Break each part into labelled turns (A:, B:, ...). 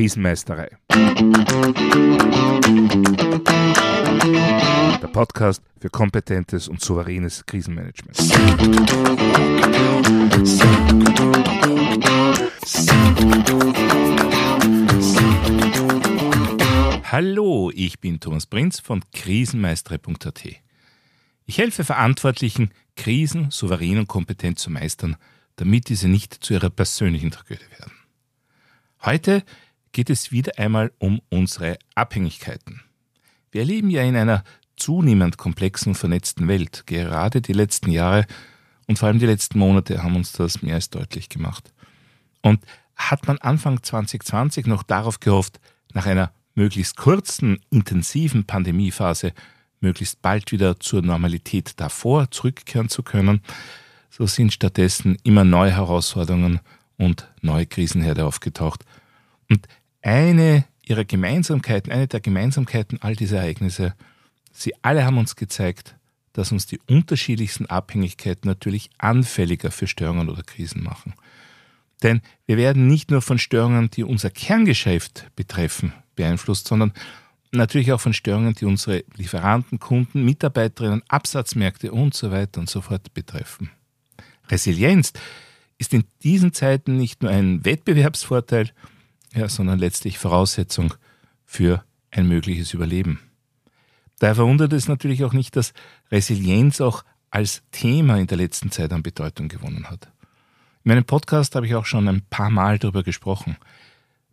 A: Krisenmeisterei. Der Podcast für kompetentes und souveränes Krisenmanagement. Hallo, ich bin Thomas Prinz von krisenmeistere.at. Ich helfe Verantwortlichen, Krisen souverän und kompetent zu meistern, damit diese nicht zu ihrer persönlichen Tragödie werden. Heute geht es wieder einmal um unsere Abhängigkeiten. Wir leben ja in einer zunehmend komplexen vernetzten Welt. Gerade die letzten Jahre und vor allem die letzten Monate haben uns das mehr als deutlich gemacht. Und hat man Anfang 2020 noch darauf gehofft, nach einer möglichst kurzen, intensiven Pandemiephase möglichst bald wieder zur Normalität davor zurückkehren zu können, so sind stattdessen immer neue Herausforderungen und neue Krisenherde aufgetaucht. Und eine ihrer Gemeinsamkeiten, eine der Gemeinsamkeiten all dieser Ereignisse, sie alle haben uns gezeigt, dass uns die unterschiedlichsten Abhängigkeiten natürlich anfälliger für Störungen oder Krisen machen. Denn wir werden nicht nur von Störungen, die unser Kerngeschäft betreffen, beeinflusst, sondern natürlich auch von Störungen, die unsere Lieferanten, Kunden, Mitarbeiterinnen, Absatzmärkte und so weiter und so fort betreffen. Resilienz ist in diesen Zeiten nicht nur ein Wettbewerbsvorteil, ja, sondern letztlich Voraussetzung für ein mögliches Überleben. Daher verwundert es natürlich auch nicht, dass Resilienz auch als Thema in der letzten Zeit an Bedeutung gewonnen hat. In meinem Podcast habe ich auch schon ein paar Mal darüber gesprochen.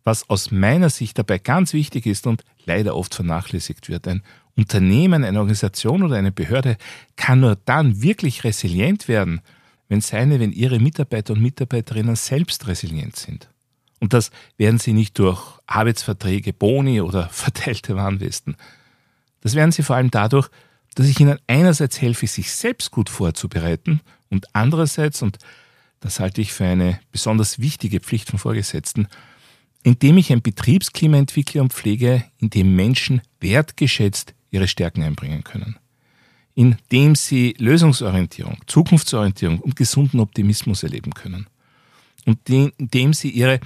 A: Was aus meiner Sicht dabei ganz wichtig ist und leider oft vernachlässigt wird, ein Unternehmen, eine Organisation oder eine Behörde kann nur dann wirklich resilient werden, wenn seine, wenn ihre Mitarbeiter und Mitarbeiterinnen selbst resilient sind. Und das werden sie nicht durch Arbeitsverträge, Boni oder verteilte Warnwesten. Das werden sie vor allem dadurch, dass ich ihnen einerseits helfe, sich selbst gut vorzubereiten und andererseits, und das halte ich für eine besonders wichtige Pflicht von Vorgesetzten, indem ich ein Betriebsklima entwickle und pflege, in dem Menschen wertgeschätzt ihre Stärken einbringen können. Indem sie Lösungsorientierung, Zukunftsorientierung und gesunden Optimismus erleben können. Und indem sie ihre,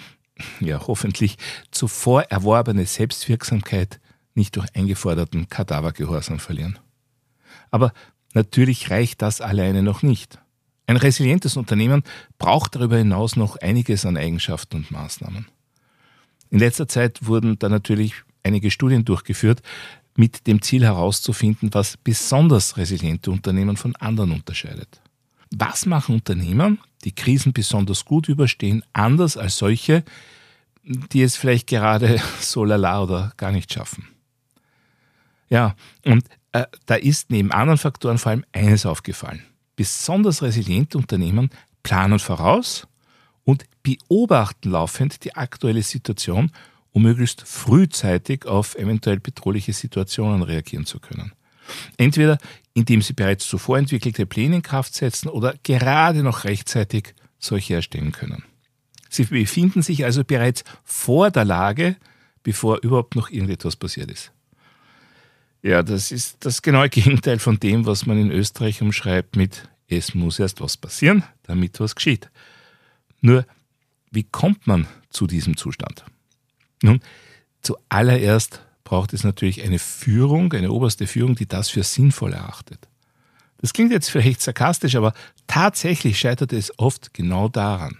A: ja hoffentlich zuvor erworbene Selbstwirksamkeit nicht durch eingeforderten Kadavergehorsam verlieren. Aber natürlich reicht das alleine noch nicht. Ein resilientes Unternehmen braucht darüber hinaus noch einiges an Eigenschaften und Maßnahmen. In letzter Zeit wurden da natürlich einige Studien durchgeführt, mit dem Ziel herauszufinden, was besonders resiliente Unternehmen von anderen unterscheidet. Was machen Unternehmen, die Krisen besonders gut überstehen, anders als solche, die es vielleicht gerade so lala oder gar nicht schaffen? Ja, und äh, da ist neben anderen Faktoren vor allem eines aufgefallen. Besonders resiliente Unternehmen planen voraus und beobachten laufend die aktuelle Situation, um möglichst frühzeitig auf eventuell bedrohliche Situationen reagieren zu können. Entweder indem sie bereits zuvor entwickelte Pläne in Kraft setzen oder gerade noch rechtzeitig solche erstellen können. Sie befinden sich also bereits vor der Lage, bevor überhaupt noch irgendetwas passiert ist. Ja, das ist das genaue Gegenteil von dem, was man in Österreich umschreibt mit es muss erst was passieren, damit was geschieht. Nur, wie kommt man zu diesem Zustand? Nun, zuallererst braucht es natürlich eine Führung, eine oberste Führung, die das für sinnvoll erachtet. Das klingt jetzt vielleicht sarkastisch, aber tatsächlich scheitert es oft genau daran.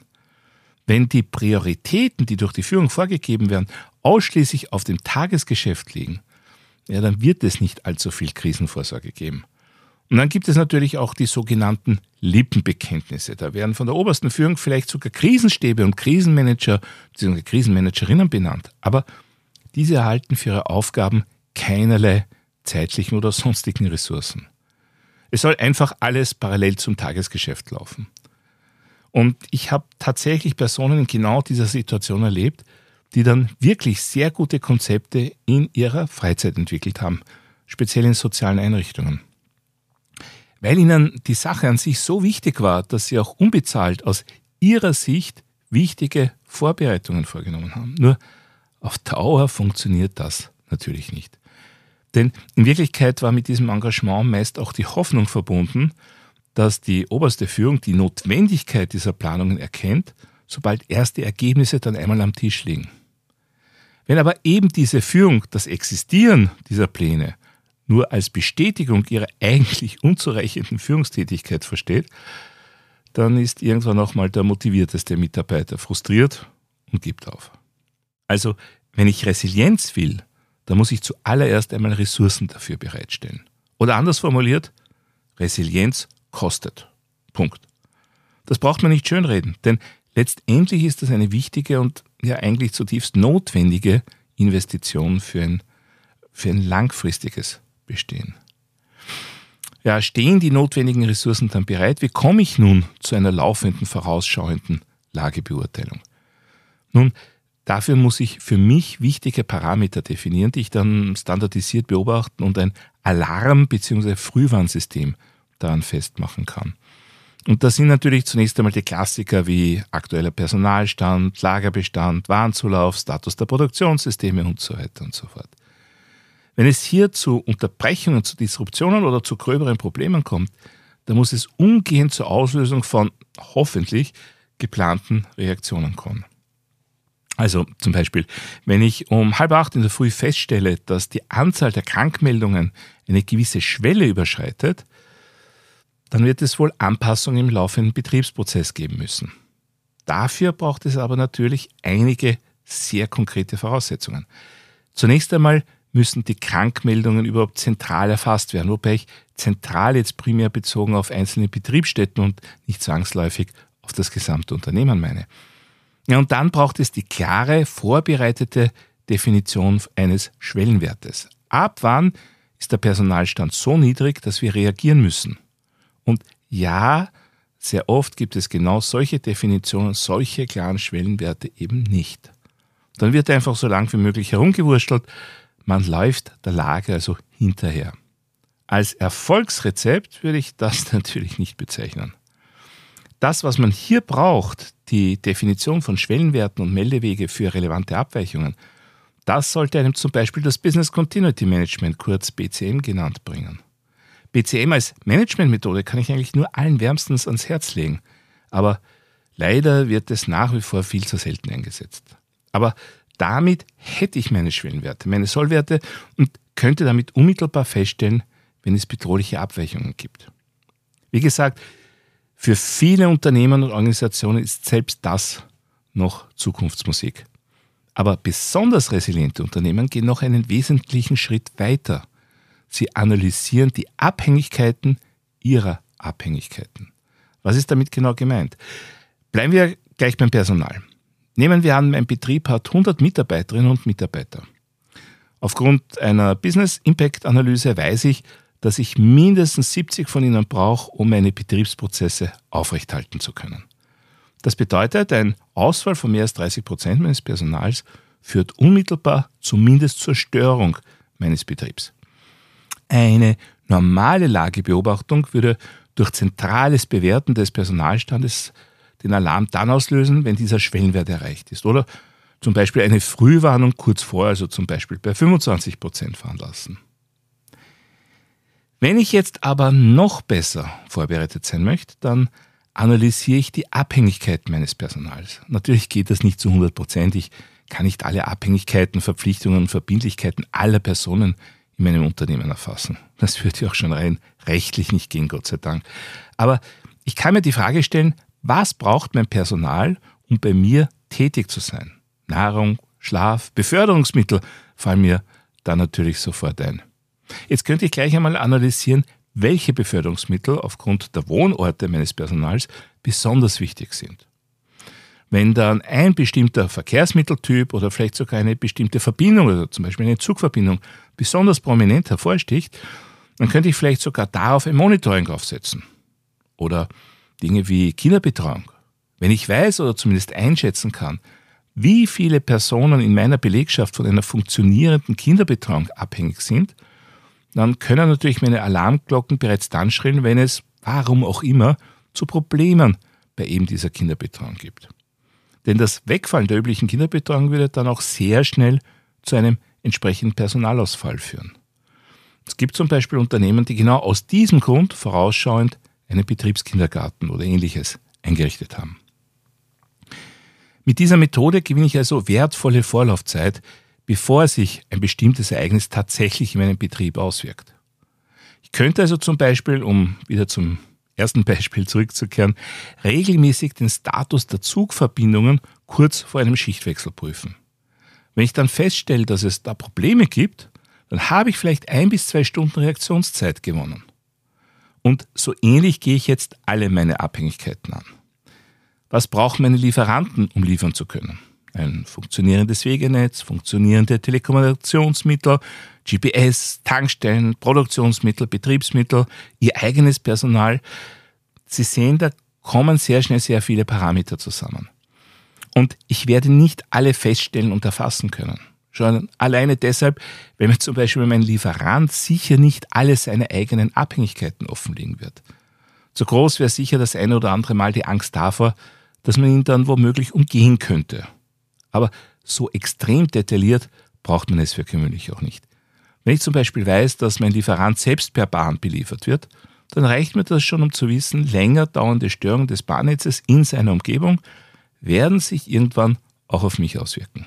A: Wenn die Prioritäten, die durch die Führung vorgegeben werden, ausschließlich auf dem Tagesgeschäft liegen, ja, dann wird es nicht allzu viel Krisenvorsorge geben. Und dann gibt es natürlich auch die sogenannten Lippenbekenntnisse. Da werden von der obersten Führung vielleicht sogar Krisenstäbe und Krisenmanager bzw. Krisenmanagerinnen benannt. Aber diese erhalten für ihre Aufgaben keinerlei zeitlichen oder sonstigen Ressourcen. Es soll einfach alles parallel zum Tagesgeschäft laufen. Und ich habe tatsächlich Personen in genau dieser Situation erlebt, die dann wirklich sehr gute Konzepte in ihrer Freizeit entwickelt haben, speziell in sozialen Einrichtungen weil ihnen die Sache an sich so wichtig war, dass sie auch unbezahlt aus ihrer Sicht wichtige Vorbereitungen vorgenommen haben. Nur auf Dauer funktioniert das natürlich nicht. Denn in Wirklichkeit war mit diesem Engagement meist auch die Hoffnung verbunden, dass die oberste Führung die Notwendigkeit dieser Planungen erkennt, sobald erste Ergebnisse dann einmal am Tisch liegen. Wenn aber eben diese Führung das Existieren dieser Pläne nur als Bestätigung ihrer eigentlich unzureichenden Führungstätigkeit versteht, dann ist irgendwann auch mal der motivierteste Mitarbeiter frustriert und gibt auf. Also, wenn ich Resilienz will, dann muss ich zuallererst einmal Ressourcen dafür bereitstellen. Oder anders formuliert, Resilienz kostet. Punkt. Das braucht man nicht schönreden, denn letztendlich ist das eine wichtige und ja eigentlich zutiefst notwendige Investition für ein, für ein langfristiges Bestehen. Ja, stehen die notwendigen Ressourcen dann bereit? Wie komme ich nun zu einer laufenden, vorausschauenden Lagebeurteilung? Nun, dafür muss ich für mich wichtige Parameter definieren, die ich dann standardisiert beobachten und ein Alarm- bzw. Frühwarnsystem daran festmachen kann. Und das sind natürlich zunächst einmal die Klassiker wie aktueller Personalstand, Lagerbestand, Warenzulauf, Status der Produktionssysteme und so weiter und so fort. Wenn es hier zu Unterbrechungen, zu Disruptionen oder zu gröberen Problemen kommt, dann muss es umgehend zur Auslösung von hoffentlich geplanten Reaktionen kommen. Also zum Beispiel, wenn ich um halb acht in der Früh feststelle, dass die Anzahl der Krankmeldungen eine gewisse Schwelle überschreitet, dann wird es wohl Anpassungen im laufenden Betriebsprozess geben müssen. Dafür braucht es aber natürlich einige sehr konkrete Voraussetzungen. Zunächst einmal müssen die Krankmeldungen überhaupt zentral erfasst werden, wobei ich zentral jetzt primär bezogen auf einzelne Betriebsstätten und nicht zwangsläufig auf das gesamte Unternehmen meine. Ja, und dann braucht es die klare, vorbereitete Definition eines Schwellenwertes. Ab wann ist der Personalstand so niedrig, dass wir reagieren müssen? Und ja, sehr oft gibt es genau solche Definitionen, solche klaren Schwellenwerte eben nicht. Dann wird einfach so lang wie möglich herumgewurschtelt, man läuft der Lage also hinterher. Als Erfolgsrezept würde ich das natürlich nicht bezeichnen. Das, was man hier braucht, die Definition von Schwellenwerten und Meldewege für relevante Abweichungen, das sollte einem zum Beispiel das Business Continuity Management, kurz BCM genannt, bringen. BCM als Managementmethode kann ich eigentlich nur allen wärmstens ans Herz legen. Aber leider wird es nach wie vor viel zu selten eingesetzt. Aber damit hätte ich meine Schwellenwerte, meine Sollwerte und könnte damit unmittelbar feststellen, wenn es bedrohliche Abweichungen gibt. Wie gesagt, für viele Unternehmen und Organisationen ist selbst das noch Zukunftsmusik. Aber besonders resiliente Unternehmen gehen noch einen wesentlichen Schritt weiter. Sie analysieren die Abhängigkeiten ihrer Abhängigkeiten. Was ist damit genau gemeint? Bleiben wir gleich beim Personal. Nehmen wir an, mein Betrieb hat 100 Mitarbeiterinnen und Mitarbeiter. Aufgrund einer Business Impact Analyse weiß ich, dass ich mindestens 70 von ihnen brauche, um meine Betriebsprozesse aufrechthalten zu können. Das bedeutet, ein Ausfall von mehr als 30 Prozent meines Personals führt unmittelbar zumindest zur Störung meines Betriebs. Eine normale Lagebeobachtung würde durch zentrales Bewerten des Personalstandes den Alarm dann auslösen, wenn dieser Schwellenwert erreicht ist. Oder zum Beispiel eine Frühwarnung kurz vor, also zum Beispiel bei 25 Prozent veranlassen. Wenn ich jetzt aber noch besser vorbereitet sein möchte, dann analysiere ich die Abhängigkeit meines Personals. Natürlich geht das nicht zu 100 Prozent. Ich kann nicht alle Abhängigkeiten, Verpflichtungen und Verbindlichkeiten aller Personen in meinem Unternehmen erfassen. Das würde ja auch schon rein rechtlich nicht gehen, Gott sei Dank. Aber ich kann mir die Frage stellen, was braucht mein Personal, um bei mir tätig zu sein? Nahrung, Schlaf, Beförderungsmittel fallen mir da natürlich sofort ein. Jetzt könnte ich gleich einmal analysieren, welche Beförderungsmittel aufgrund der Wohnorte meines Personals besonders wichtig sind. Wenn dann ein bestimmter Verkehrsmitteltyp oder vielleicht sogar eine bestimmte Verbindung, also zum Beispiel eine Zugverbindung, besonders prominent hervorsticht, dann könnte ich vielleicht sogar darauf ein Monitoring aufsetzen. Oder Dinge wie Kinderbetreuung. Wenn ich weiß oder zumindest einschätzen kann, wie viele Personen in meiner Belegschaft von einer funktionierenden Kinderbetreuung abhängig sind, dann können natürlich meine Alarmglocken bereits dann schrillen, wenn es, warum auch immer, zu Problemen bei eben dieser Kinderbetreuung gibt. Denn das Wegfallen der üblichen Kinderbetreuung würde dann auch sehr schnell zu einem entsprechenden Personalausfall führen. Es gibt zum Beispiel Unternehmen, die genau aus diesem Grund vorausschauend einen Betriebskindergarten oder ähnliches eingerichtet haben. Mit dieser Methode gewinne ich also wertvolle Vorlaufzeit, bevor sich ein bestimmtes Ereignis tatsächlich in meinem Betrieb auswirkt. Ich könnte also zum Beispiel, um wieder zum ersten Beispiel zurückzukehren, regelmäßig den Status der Zugverbindungen kurz vor einem Schichtwechsel prüfen. Wenn ich dann feststelle, dass es da Probleme gibt, dann habe ich vielleicht ein bis zwei Stunden Reaktionszeit gewonnen. Und so ähnlich gehe ich jetzt alle meine Abhängigkeiten an. Was brauchen meine Lieferanten, um liefern zu können? Ein funktionierendes Wegenetz, funktionierende Telekommunikationsmittel, GPS, Tankstellen, Produktionsmittel, Betriebsmittel, ihr eigenes Personal. Sie sehen, da kommen sehr schnell sehr viele Parameter zusammen. Und ich werde nicht alle feststellen und erfassen können. Schon alleine deshalb, weil mir zum Beispiel mein Lieferant sicher nicht alle seine eigenen Abhängigkeiten offenlegen wird. Zu groß wäre sicher das eine oder andere Mal die Angst davor, dass man ihn dann womöglich umgehen könnte. Aber so extrem detailliert braucht man es für gewöhnlich auch nicht. Wenn ich zum Beispiel weiß, dass mein Lieferant selbst per Bahn beliefert wird, dann reicht mir das schon, um zu wissen, länger dauernde Störungen des Bahnnetzes in seiner Umgebung werden sich irgendwann auch auf mich auswirken.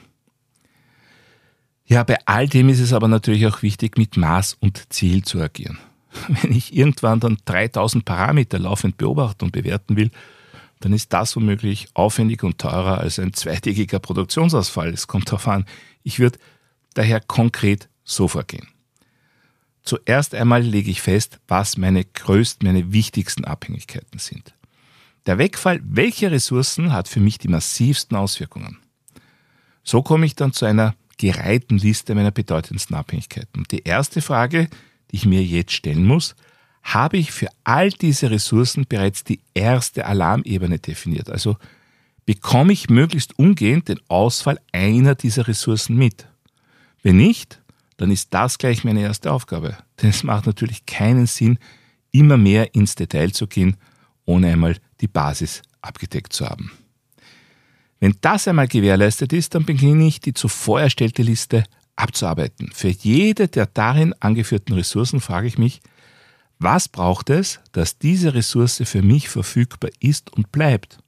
A: Ja, bei all dem ist es aber natürlich auch wichtig, mit Maß und Ziel zu agieren. Wenn ich irgendwann dann 3000 Parameter laufend beobachten und bewerten will, dann ist das womöglich aufwendiger und teurer als ein zweitägiger Produktionsausfall. Es kommt darauf an. Ich würde daher konkret so vorgehen. Zuerst einmal lege ich fest, was meine größten, meine wichtigsten Abhängigkeiten sind. Der Wegfall welcher Ressourcen hat für mich die massivsten Auswirkungen. So komme ich dann zu einer gereihten Liste meiner bedeutendsten Abhängigkeiten. Die erste Frage, die ich mir jetzt stellen muss, habe ich für all diese Ressourcen bereits die erste Alarmebene definiert. Also bekomme ich möglichst umgehend den Ausfall einer dieser Ressourcen mit. Wenn nicht, dann ist das gleich meine erste Aufgabe. Denn es macht natürlich keinen Sinn, immer mehr ins Detail zu gehen, ohne einmal die Basis abgedeckt zu haben. Wenn das einmal gewährleistet ist, dann beginne ich die zuvor erstellte Liste abzuarbeiten. Für jede der darin angeführten Ressourcen frage ich mich, was braucht es, dass diese Ressource für mich verfügbar ist und bleibt?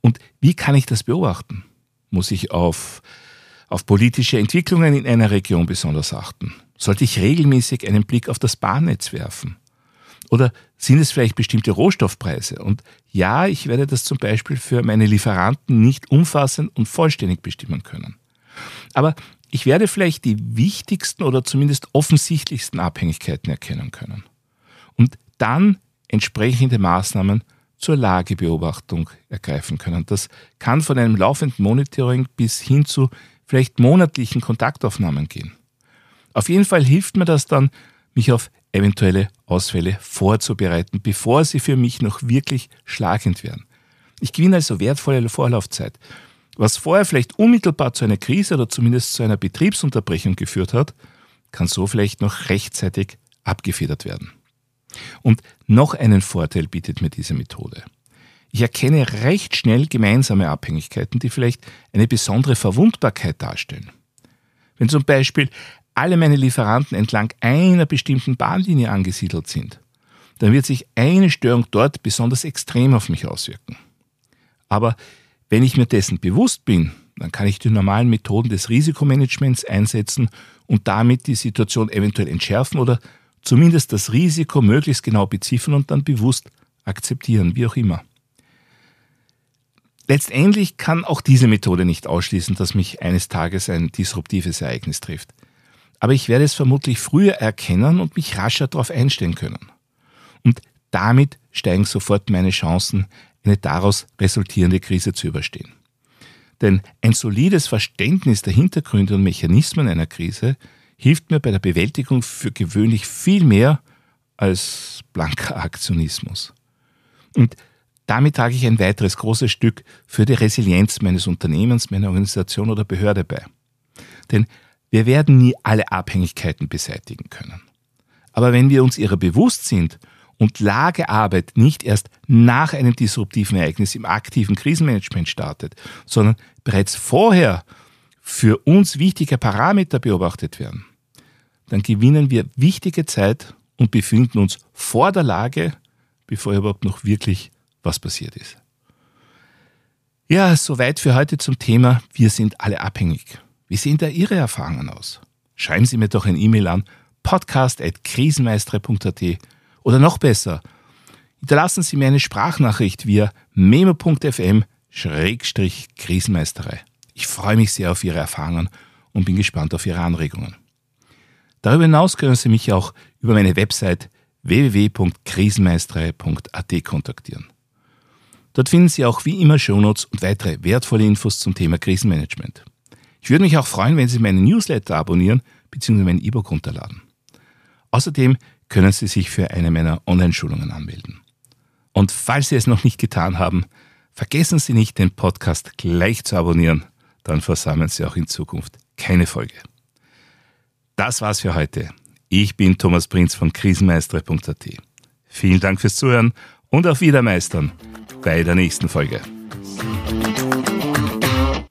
A: Und wie kann ich das beobachten? Muss ich auf, auf politische Entwicklungen in einer Region besonders achten? Sollte ich regelmäßig einen Blick auf das Bahnnetz werfen? Oder sind es vielleicht bestimmte Rohstoffpreise? Und ja, ich werde das zum Beispiel für meine Lieferanten nicht umfassend und vollständig bestimmen können. Aber ich werde vielleicht die wichtigsten oder zumindest offensichtlichsten Abhängigkeiten erkennen können. Und dann entsprechende Maßnahmen zur Lagebeobachtung ergreifen können. Das kann von einem laufenden Monitoring bis hin zu vielleicht monatlichen Kontaktaufnahmen gehen. Auf jeden Fall hilft mir das dann, mich auf eventuelle Ausfälle vorzubereiten, bevor sie für mich noch wirklich schlagend werden. Ich gewinne also wertvolle Vorlaufzeit. Was vorher vielleicht unmittelbar zu einer Krise oder zumindest zu einer Betriebsunterbrechung geführt hat, kann so vielleicht noch rechtzeitig abgefedert werden. Und noch einen Vorteil bietet mir diese Methode. Ich erkenne recht schnell gemeinsame Abhängigkeiten, die vielleicht eine besondere Verwundbarkeit darstellen. Wenn zum Beispiel alle meine Lieferanten entlang einer bestimmten Bahnlinie angesiedelt sind, dann wird sich eine Störung dort besonders extrem auf mich auswirken. Aber wenn ich mir dessen bewusst bin, dann kann ich die normalen Methoden des Risikomanagements einsetzen und damit die Situation eventuell entschärfen oder zumindest das Risiko möglichst genau beziffern und dann bewusst akzeptieren, wie auch immer. Letztendlich kann auch diese Methode nicht ausschließen, dass mich eines Tages ein disruptives Ereignis trifft aber ich werde es vermutlich früher erkennen und mich rascher darauf einstellen können. Und damit steigen sofort meine Chancen, eine daraus resultierende Krise zu überstehen. Denn ein solides Verständnis der Hintergründe und Mechanismen einer Krise hilft mir bei der Bewältigung für gewöhnlich viel mehr als blanker Aktionismus. Und damit trage ich ein weiteres großes Stück für die Resilienz meines Unternehmens, meiner Organisation oder Behörde bei. Denn wir werden nie alle Abhängigkeiten beseitigen können. Aber wenn wir uns ihrer bewusst sind und Lagearbeit nicht erst nach einem disruptiven Ereignis im aktiven Krisenmanagement startet, sondern bereits vorher für uns wichtige Parameter beobachtet werden, dann gewinnen wir wichtige Zeit und befinden uns vor der Lage, bevor überhaupt noch wirklich was passiert ist. Ja, soweit für heute zum Thema Wir sind alle abhängig. Wie sehen da Ihre Erfahrungen aus? Schreiben Sie mir doch ein E-Mail an podcast.krisenmeistere.at oder noch besser, hinterlassen Sie mir eine Sprachnachricht via memo.fm-krisenmeisterei. Ich freue mich sehr auf Ihre Erfahrungen und bin gespannt auf Ihre Anregungen. Darüber hinaus können Sie mich auch über meine Website www.krisenmeisterei.at kontaktieren. Dort finden Sie auch wie immer Shownotes und weitere wertvolle Infos zum Thema Krisenmanagement. Ich würde mich auch freuen, wenn Sie meinen Newsletter abonnieren bzw. mein E-Book runterladen. Außerdem können Sie sich für eine meiner Online-Schulungen anmelden. Und falls Sie es noch nicht getan haben, vergessen Sie nicht, den Podcast gleich zu abonnieren, dann versammeln Sie auch in Zukunft keine Folge. Das war's für heute. Ich bin Thomas Prinz von krisenmeistere.at. Vielen Dank fürs Zuhören und auf Wiedermeistern bei der nächsten Folge.